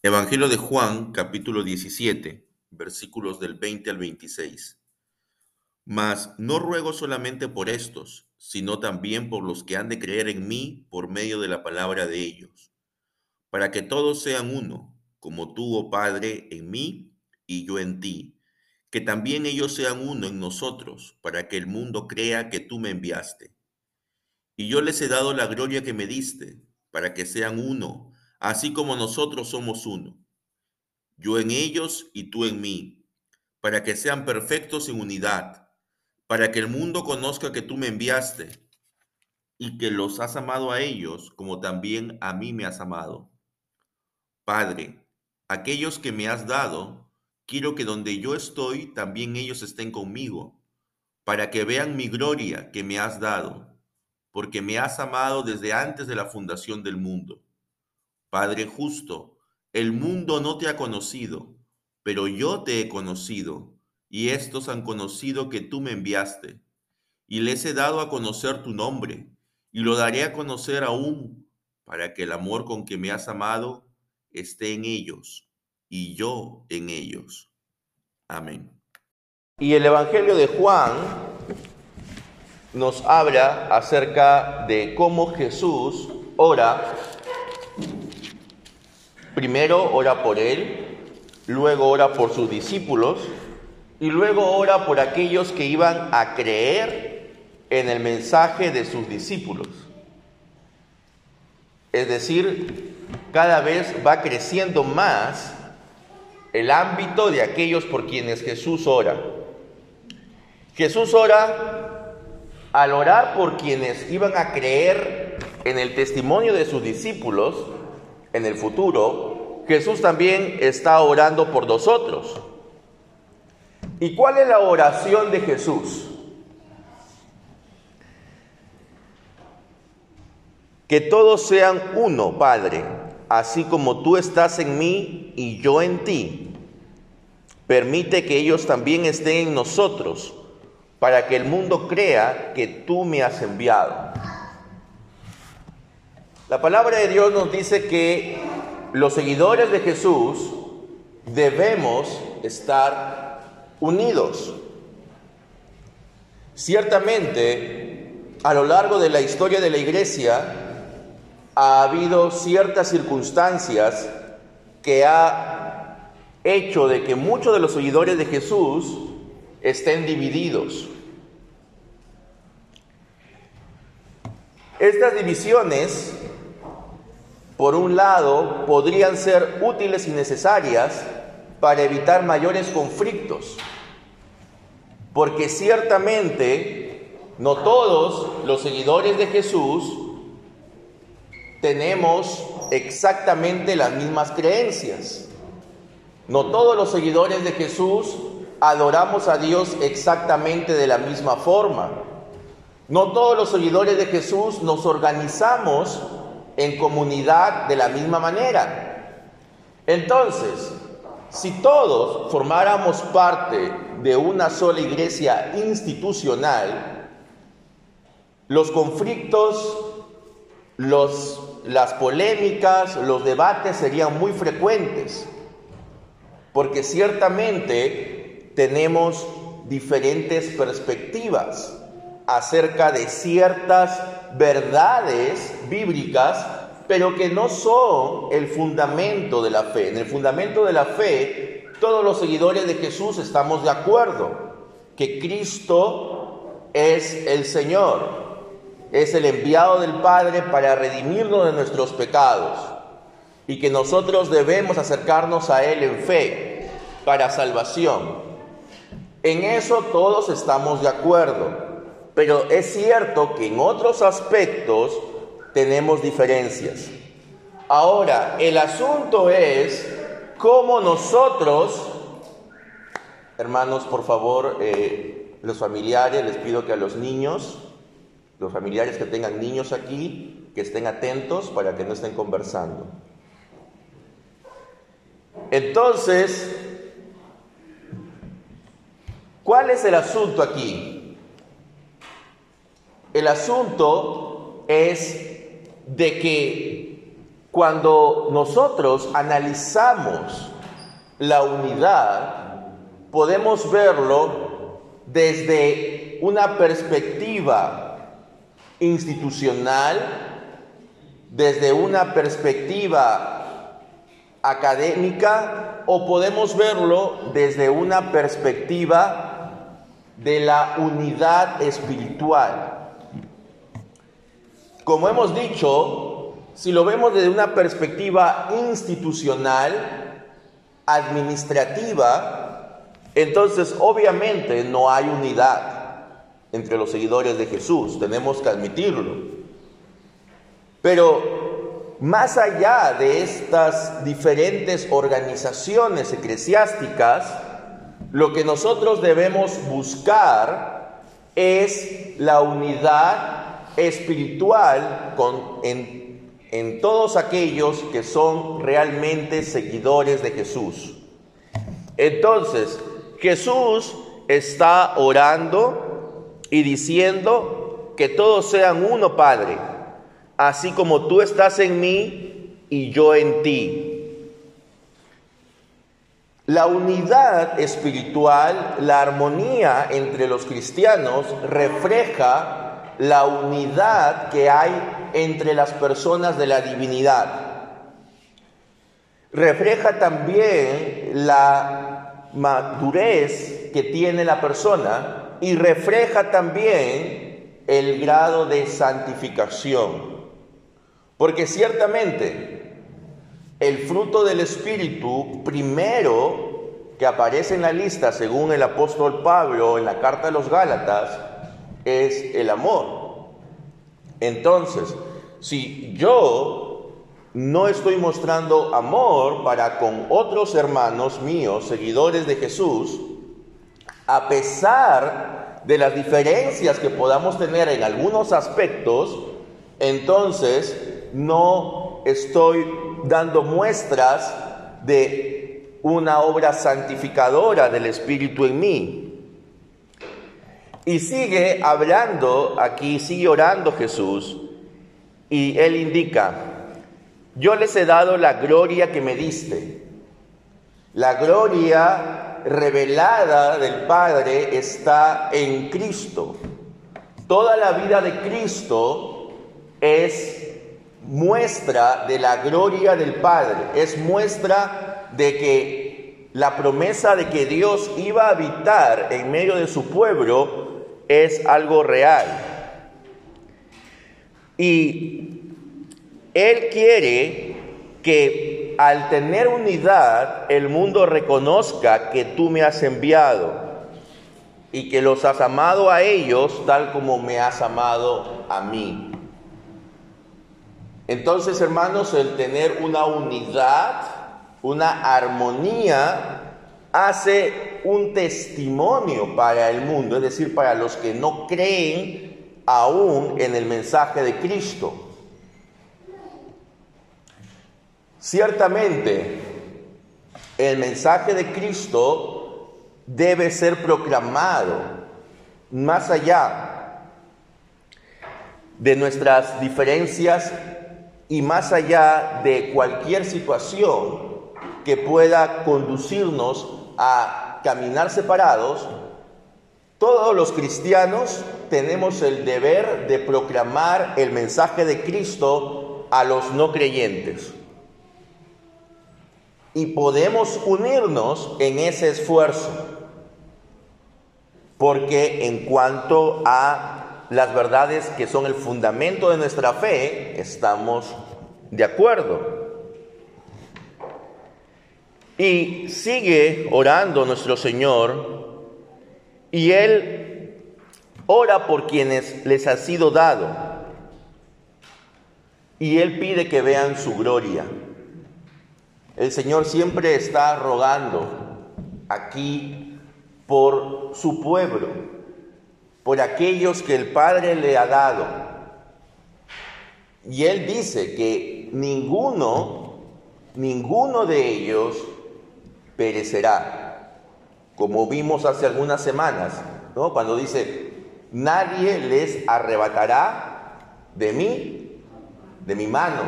Evangelio de Juan, capítulo 17, versículos del 20 al 26. Mas no ruego solamente por estos, sino también por los que han de creer en mí por medio de la palabra de ellos, para que todos sean uno, como tú, oh Padre, en mí y yo en ti, que también ellos sean uno en nosotros, para que el mundo crea que tú me enviaste. Y yo les he dado la gloria que me diste, para que sean uno así como nosotros somos uno. Yo en ellos y tú en mí, para que sean perfectos en unidad, para que el mundo conozca que tú me enviaste y que los has amado a ellos como también a mí me has amado. Padre, aquellos que me has dado, quiero que donde yo estoy, también ellos estén conmigo, para que vean mi gloria que me has dado, porque me has amado desde antes de la fundación del mundo. Padre justo, el mundo no te ha conocido, pero yo te he conocido, y estos han conocido que tú me enviaste. Y les he dado a conocer tu nombre, y lo daré a conocer aún, para que el amor con que me has amado esté en ellos, y yo en ellos. Amén. Y el Evangelio de Juan nos habla acerca de cómo Jesús ora Primero ora por él, luego ora por sus discípulos y luego ora por aquellos que iban a creer en el mensaje de sus discípulos. Es decir, cada vez va creciendo más el ámbito de aquellos por quienes Jesús ora. Jesús ora al orar por quienes iban a creer en el testimonio de sus discípulos, en el futuro, Jesús también está orando por nosotros. ¿Y cuál es la oración de Jesús? Que todos sean uno, Padre, así como tú estás en mí y yo en ti. Permite que ellos también estén en nosotros, para que el mundo crea que tú me has enviado. La palabra de Dios nos dice que los seguidores de Jesús debemos estar unidos. Ciertamente, a lo largo de la historia de la iglesia, ha habido ciertas circunstancias que ha hecho de que muchos de los seguidores de Jesús estén divididos. Estas divisiones por un lado, podrían ser útiles y necesarias para evitar mayores conflictos, porque ciertamente no todos los seguidores de Jesús tenemos exactamente las mismas creencias. No todos los seguidores de Jesús adoramos a Dios exactamente de la misma forma. No todos los seguidores de Jesús nos organizamos en comunidad de la misma manera. Entonces, si todos formáramos parte de una sola iglesia institucional, los conflictos, los, las polémicas, los debates serían muy frecuentes, porque ciertamente tenemos diferentes perspectivas acerca de ciertas verdades bíblicas, pero que no son el fundamento de la fe. En el fundamento de la fe, todos los seguidores de Jesús estamos de acuerdo que Cristo es el Señor, es el enviado del Padre para redimirnos de nuestros pecados y que nosotros debemos acercarnos a Él en fe para salvación. En eso todos estamos de acuerdo. Pero es cierto que en otros aspectos tenemos diferencias. Ahora, el asunto es cómo nosotros, hermanos, por favor, eh, los familiares, les pido que a los niños, los familiares que tengan niños aquí, que estén atentos para que no estén conversando. Entonces, ¿cuál es el asunto aquí? El asunto es de que Cuando nosotros analizamos la unidad, podemos verlo desde una perspectiva institucional, desde una perspectiva académica o podemos verlo desde una perspectiva de la unidad espiritual. Como hemos dicho, si lo vemos desde una perspectiva institucional, administrativa, entonces obviamente no hay unidad entre los seguidores de Jesús, tenemos que admitirlo. Pero más allá de estas diferentes organizaciones eclesiásticas, lo que nosotros debemos buscar es la unidad espiritual con, en, en todos aquellos que son realmente seguidores de Jesús. Entonces, Jesús está orando y diciendo que todos sean uno, Padre, así como tú estás en mí y yo en ti. La unidad espiritual, la armonía entre los cristianos refleja la unidad que hay entre las personas de la divinidad. Refleja también la madurez que tiene la persona y refleja también el grado de santificación. Porque ciertamente el fruto del Espíritu primero que aparece en la lista según el apóstol Pablo en la carta a los Gálatas es el amor. Entonces, si yo no estoy mostrando amor para con otros hermanos míos, seguidores de Jesús, a pesar de las diferencias que podamos tener en algunos aspectos, entonces no estoy dando muestras de una obra santificadora del Espíritu en mí. Y sigue hablando aquí, sigue orando Jesús, y él indica, yo les he dado la gloria que me diste. La gloria revelada del Padre está en Cristo. Toda la vida de Cristo es muestra de la gloria del Padre, es muestra de que la promesa de que Dios iba a habitar en medio de su pueblo es algo real. Y Él quiere que al tener unidad el mundo reconozca que tú me has enviado y que los has amado a ellos tal como me has amado a mí. Entonces, hermanos, el tener una unidad, una armonía, hace un testimonio para el mundo, es decir, para los que no creen aún en el mensaje de Cristo. Ciertamente, el mensaje de Cristo debe ser proclamado más allá de nuestras diferencias y más allá de cualquier situación que pueda conducirnos a caminar separados, todos los cristianos tenemos el deber de proclamar el mensaje de Cristo a los no creyentes. Y podemos unirnos en ese esfuerzo, porque en cuanto a las verdades que son el fundamento de nuestra fe, estamos de acuerdo. Y sigue orando nuestro Señor y Él ora por quienes les ha sido dado. Y Él pide que vean su gloria. El Señor siempre está rogando aquí por su pueblo, por aquellos que el Padre le ha dado. Y Él dice que ninguno, ninguno de ellos perecerá. Como vimos hace algunas semanas, ¿no? cuando dice, nadie les arrebatará de mí, de mi mano.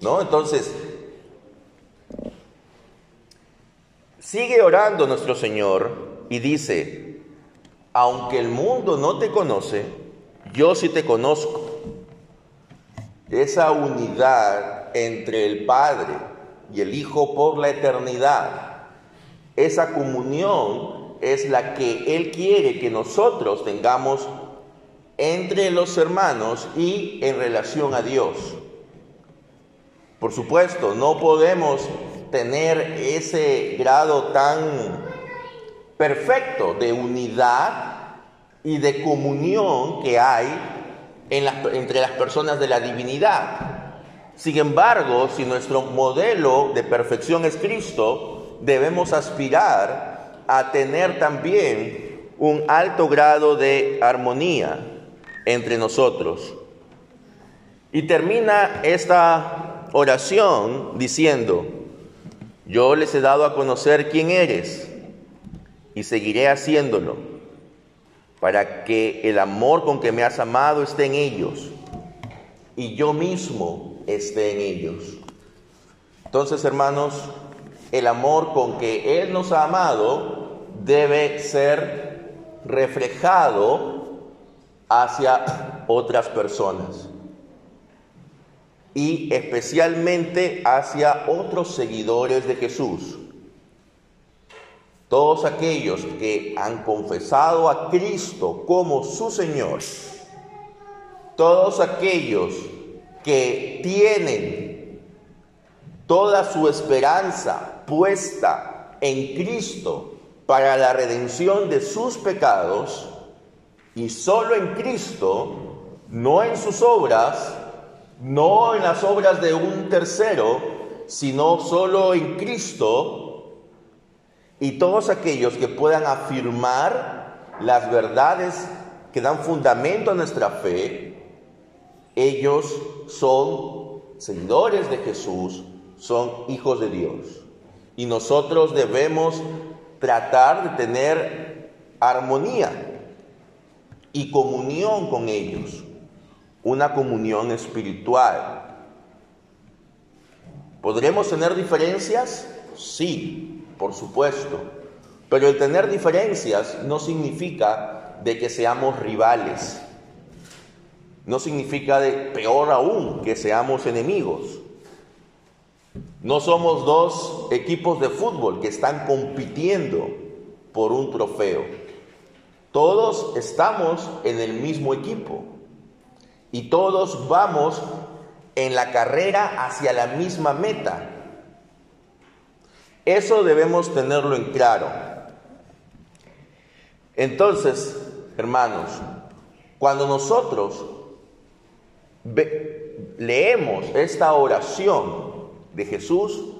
¿No? Entonces, sigue orando nuestro Señor y dice, aunque el mundo no te conoce, yo sí te conozco. Esa unidad entre el Padre y el Hijo por la eternidad, esa comunión es la que Él quiere que nosotros tengamos entre los hermanos y en relación a Dios. Por supuesto, no podemos tener ese grado tan perfecto de unidad y de comunión que hay entre las personas de la divinidad. Sin embargo, si nuestro modelo de perfección es Cristo, debemos aspirar a tener también un alto grado de armonía entre nosotros. Y termina esta oración diciendo, yo les he dado a conocer quién eres y seguiré haciéndolo para que el amor con que me has amado esté en ellos y yo mismo esté en ellos. Entonces, hermanos, el amor con que Él nos ha amado debe ser reflejado hacia otras personas y especialmente hacia otros seguidores de Jesús. Todos aquellos que han confesado a Cristo como su Señor, todos aquellos que tienen toda su esperanza puesta en Cristo para la redención de sus pecados, y solo en Cristo, no en sus obras, no en las obras de un tercero, sino solo en Cristo y todos aquellos que puedan afirmar las verdades que dan fundamento a nuestra fe, ellos son seguidores de Jesús, son hijos de Dios. Y nosotros debemos tratar de tener armonía y comunión con ellos, una comunión espiritual. ¿Podremos tener diferencias? Sí, por supuesto. Pero el tener diferencias no significa de que seamos rivales. No significa de peor aún que seamos enemigos. No somos dos equipos de fútbol que están compitiendo por un trofeo. Todos estamos en el mismo equipo y todos vamos en la carrera hacia la misma meta. Eso debemos tenerlo en claro. Entonces, hermanos, cuando nosotros leemos esta oración de Jesús,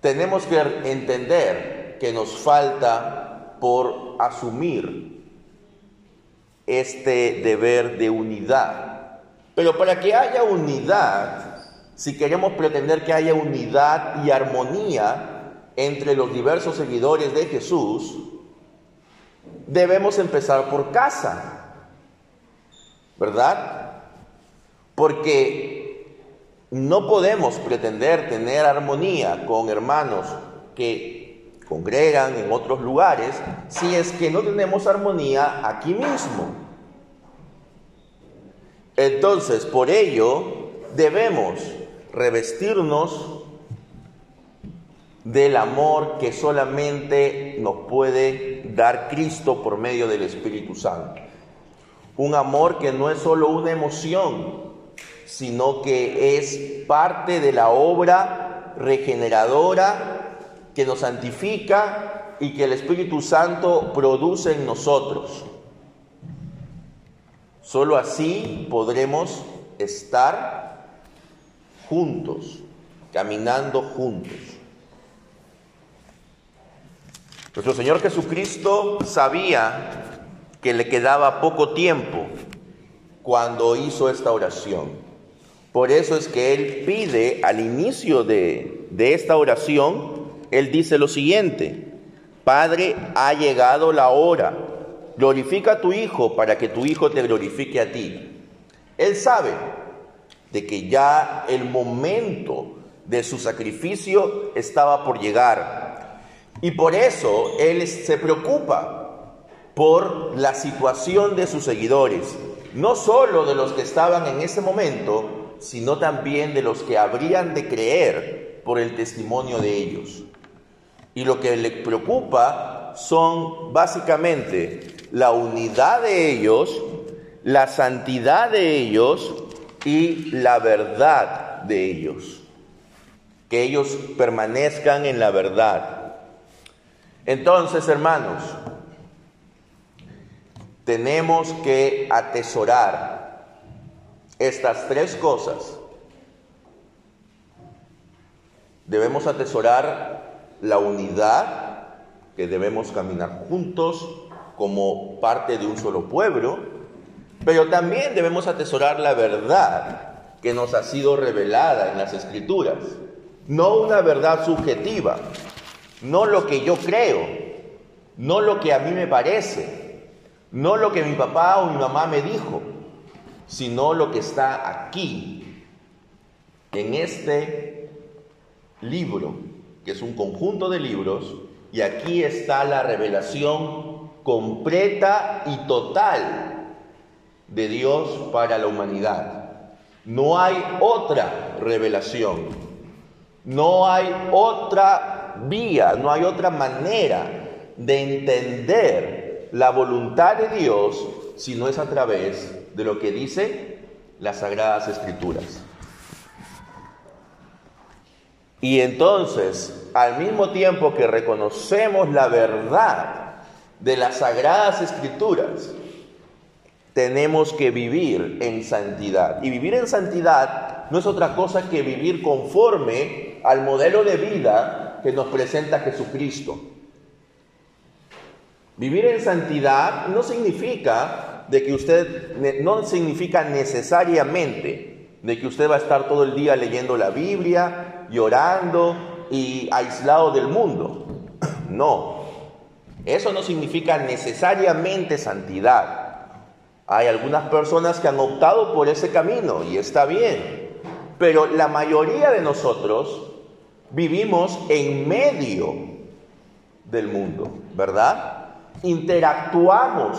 tenemos que entender que nos falta por asumir este deber de unidad. Pero para que haya unidad, si queremos pretender que haya unidad y armonía entre los diversos seguidores de Jesús, debemos empezar por casa, ¿verdad? Porque no podemos pretender tener armonía con hermanos que congregan en otros lugares si es que no tenemos armonía aquí mismo. Entonces, por ello, debemos revestirnos del amor que solamente nos puede dar Cristo por medio del Espíritu Santo. Un amor que no es solo una emoción, sino que es parte de la obra regeneradora que nos santifica y que el Espíritu Santo produce en nosotros. Solo así podremos estar juntos, caminando juntos. Nuestro Señor Jesucristo sabía que le quedaba poco tiempo cuando hizo esta oración. Por eso es que Él pide al inicio de, de esta oración él dice lo siguiente, Padre, ha llegado la hora, glorifica a tu Hijo para que tu Hijo te glorifique a ti. Él sabe de que ya el momento de su sacrificio estaba por llegar. Y por eso Él se preocupa por la situación de sus seguidores, no solo de los que estaban en ese momento, sino también de los que habrían de creer por el testimonio de ellos. Y lo que le preocupa son básicamente la unidad de ellos, la santidad de ellos y la verdad de ellos. Que ellos permanezcan en la verdad. Entonces, hermanos, tenemos que atesorar estas tres cosas. Debemos atesorar la unidad, que debemos caminar juntos como parte de un solo pueblo, pero también debemos atesorar la verdad que nos ha sido revelada en las escrituras, no una verdad subjetiva, no lo que yo creo, no lo que a mí me parece, no lo que mi papá o mi mamá me dijo, sino lo que está aquí, en este libro, que es un conjunto de libros, y aquí está la revelación completa y total de Dios para la humanidad. No hay otra revelación, no hay otra vía, no hay otra manera de entender la voluntad de Dios si no es a través de lo que dice las sagradas escrituras. Y entonces, al mismo tiempo que reconocemos la verdad de las sagradas escrituras, tenemos que vivir en santidad. Y vivir en santidad no es otra cosa que vivir conforme al modelo de vida que nos presenta Jesucristo. Vivir en santidad no significa de que usted, no significa necesariamente de que usted va a estar todo el día leyendo la Biblia, llorando y aislado del mundo. No, eso no significa necesariamente santidad. Hay algunas personas que han optado por ese camino y está bien, pero la mayoría de nosotros vivimos en medio del mundo, ¿verdad? Interactuamos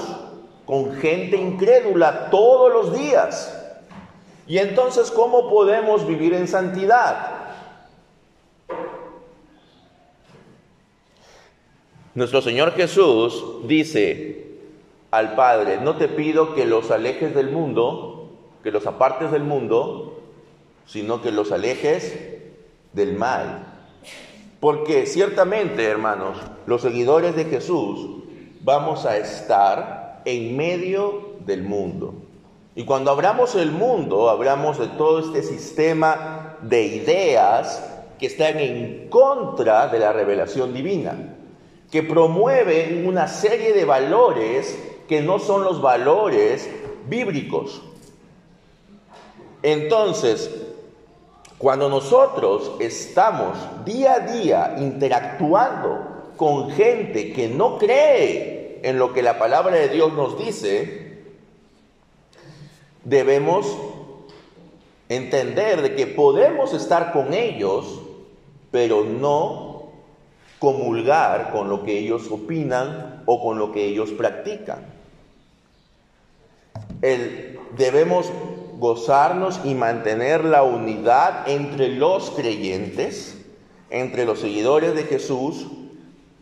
con gente incrédula todos los días. Y entonces, ¿cómo podemos vivir en santidad? Nuestro Señor Jesús dice al Padre, no te pido que los alejes del mundo, que los apartes del mundo, sino que los alejes del mal. Porque ciertamente, hermanos, los seguidores de Jesús vamos a estar en medio del mundo. Y cuando hablamos del mundo, hablamos de todo este sistema de ideas que están en contra de la revelación divina, que promueven una serie de valores que no son los valores bíblicos. Entonces, cuando nosotros estamos día a día interactuando con gente que no cree en lo que la palabra de Dios nos dice, debemos entender de que podemos estar con ellos, pero no comulgar con lo que ellos opinan o con lo que ellos practican. debemos gozarnos y mantener la unidad entre los creyentes, entre los seguidores de Jesús,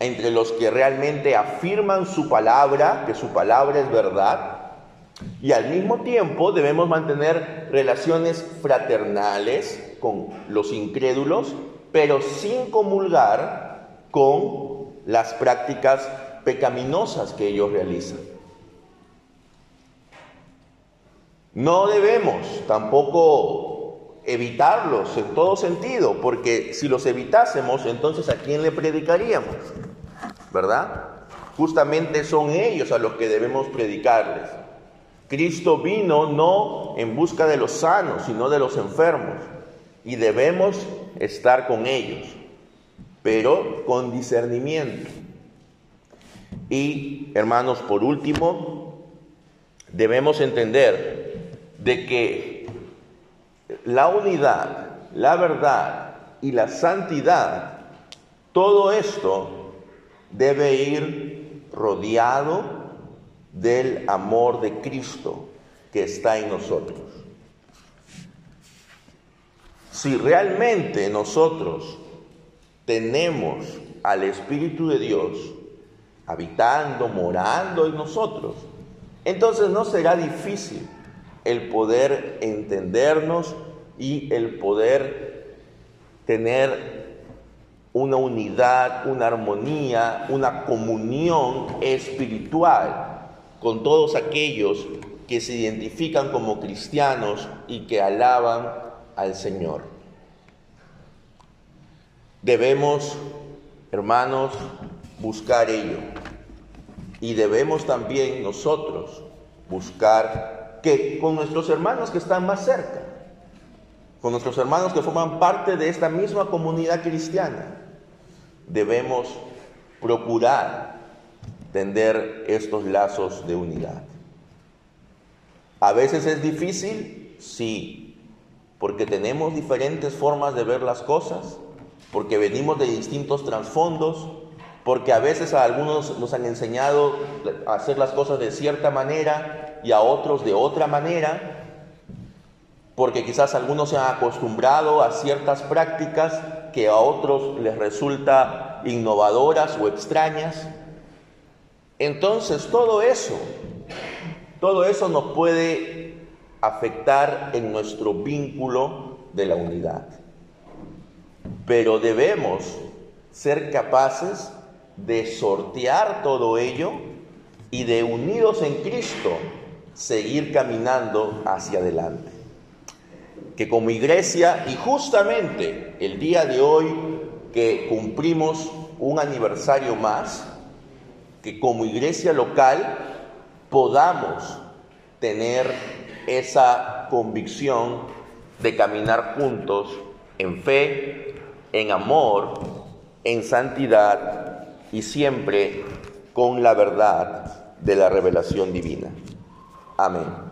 entre los que realmente afirman su palabra, que su palabra es verdad, y al mismo tiempo debemos mantener relaciones fraternales con los incrédulos, pero sin comulgar con las prácticas pecaminosas que ellos realizan. No debemos tampoco evitarlos en todo sentido, porque si los evitásemos, entonces ¿a quién le predicaríamos? ¿Verdad? Justamente son ellos a los que debemos predicarles. Cristo vino no en busca de los sanos, sino de los enfermos. Y debemos estar con ellos, pero con discernimiento. Y, hermanos, por último, debemos entender de que la unidad, la verdad y la santidad, todo esto debe ir rodeado del amor de Cristo que está en nosotros. Si realmente nosotros tenemos al Espíritu de Dios habitando, morando en nosotros, entonces no será difícil el poder entendernos y el poder tener una unidad, una armonía, una comunión espiritual con todos aquellos que se identifican como cristianos y que alaban al Señor. Debemos, hermanos, buscar ello. Y debemos también nosotros buscar que con nuestros hermanos que están más cerca, con nuestros hermanos que forman parte de esta misma comunidad cristiana, debemos procurar tender estos lazos de unidad. A veces es difícil, sí, porque tenemos diferentes formas de ver las cosas, porque venimos de distintos trasfondos, porque a veces a algunos nos han enseñado a hacer las cosas de cierta manera y a otros de otra manera, porque quizás algunos se han acostumbrado a ciertas prácticas que a otros les resulta innovadoras o extrañas. Entonces todo eso, todo eso nos puede afectar en nuestro vínculo de la unidad. Pero debemos ser capaces de sortear todo ello y de unidos en Cristo seguir caminando hacia adelante. Que como iglesia, y justamente el día de hoy que cumplimos un aniversario más, que como iglesia local podamos tener esa convicción de caminar juntos en fe, en amor, en santidad y siempre con la verdad de la revelación divina. Amén.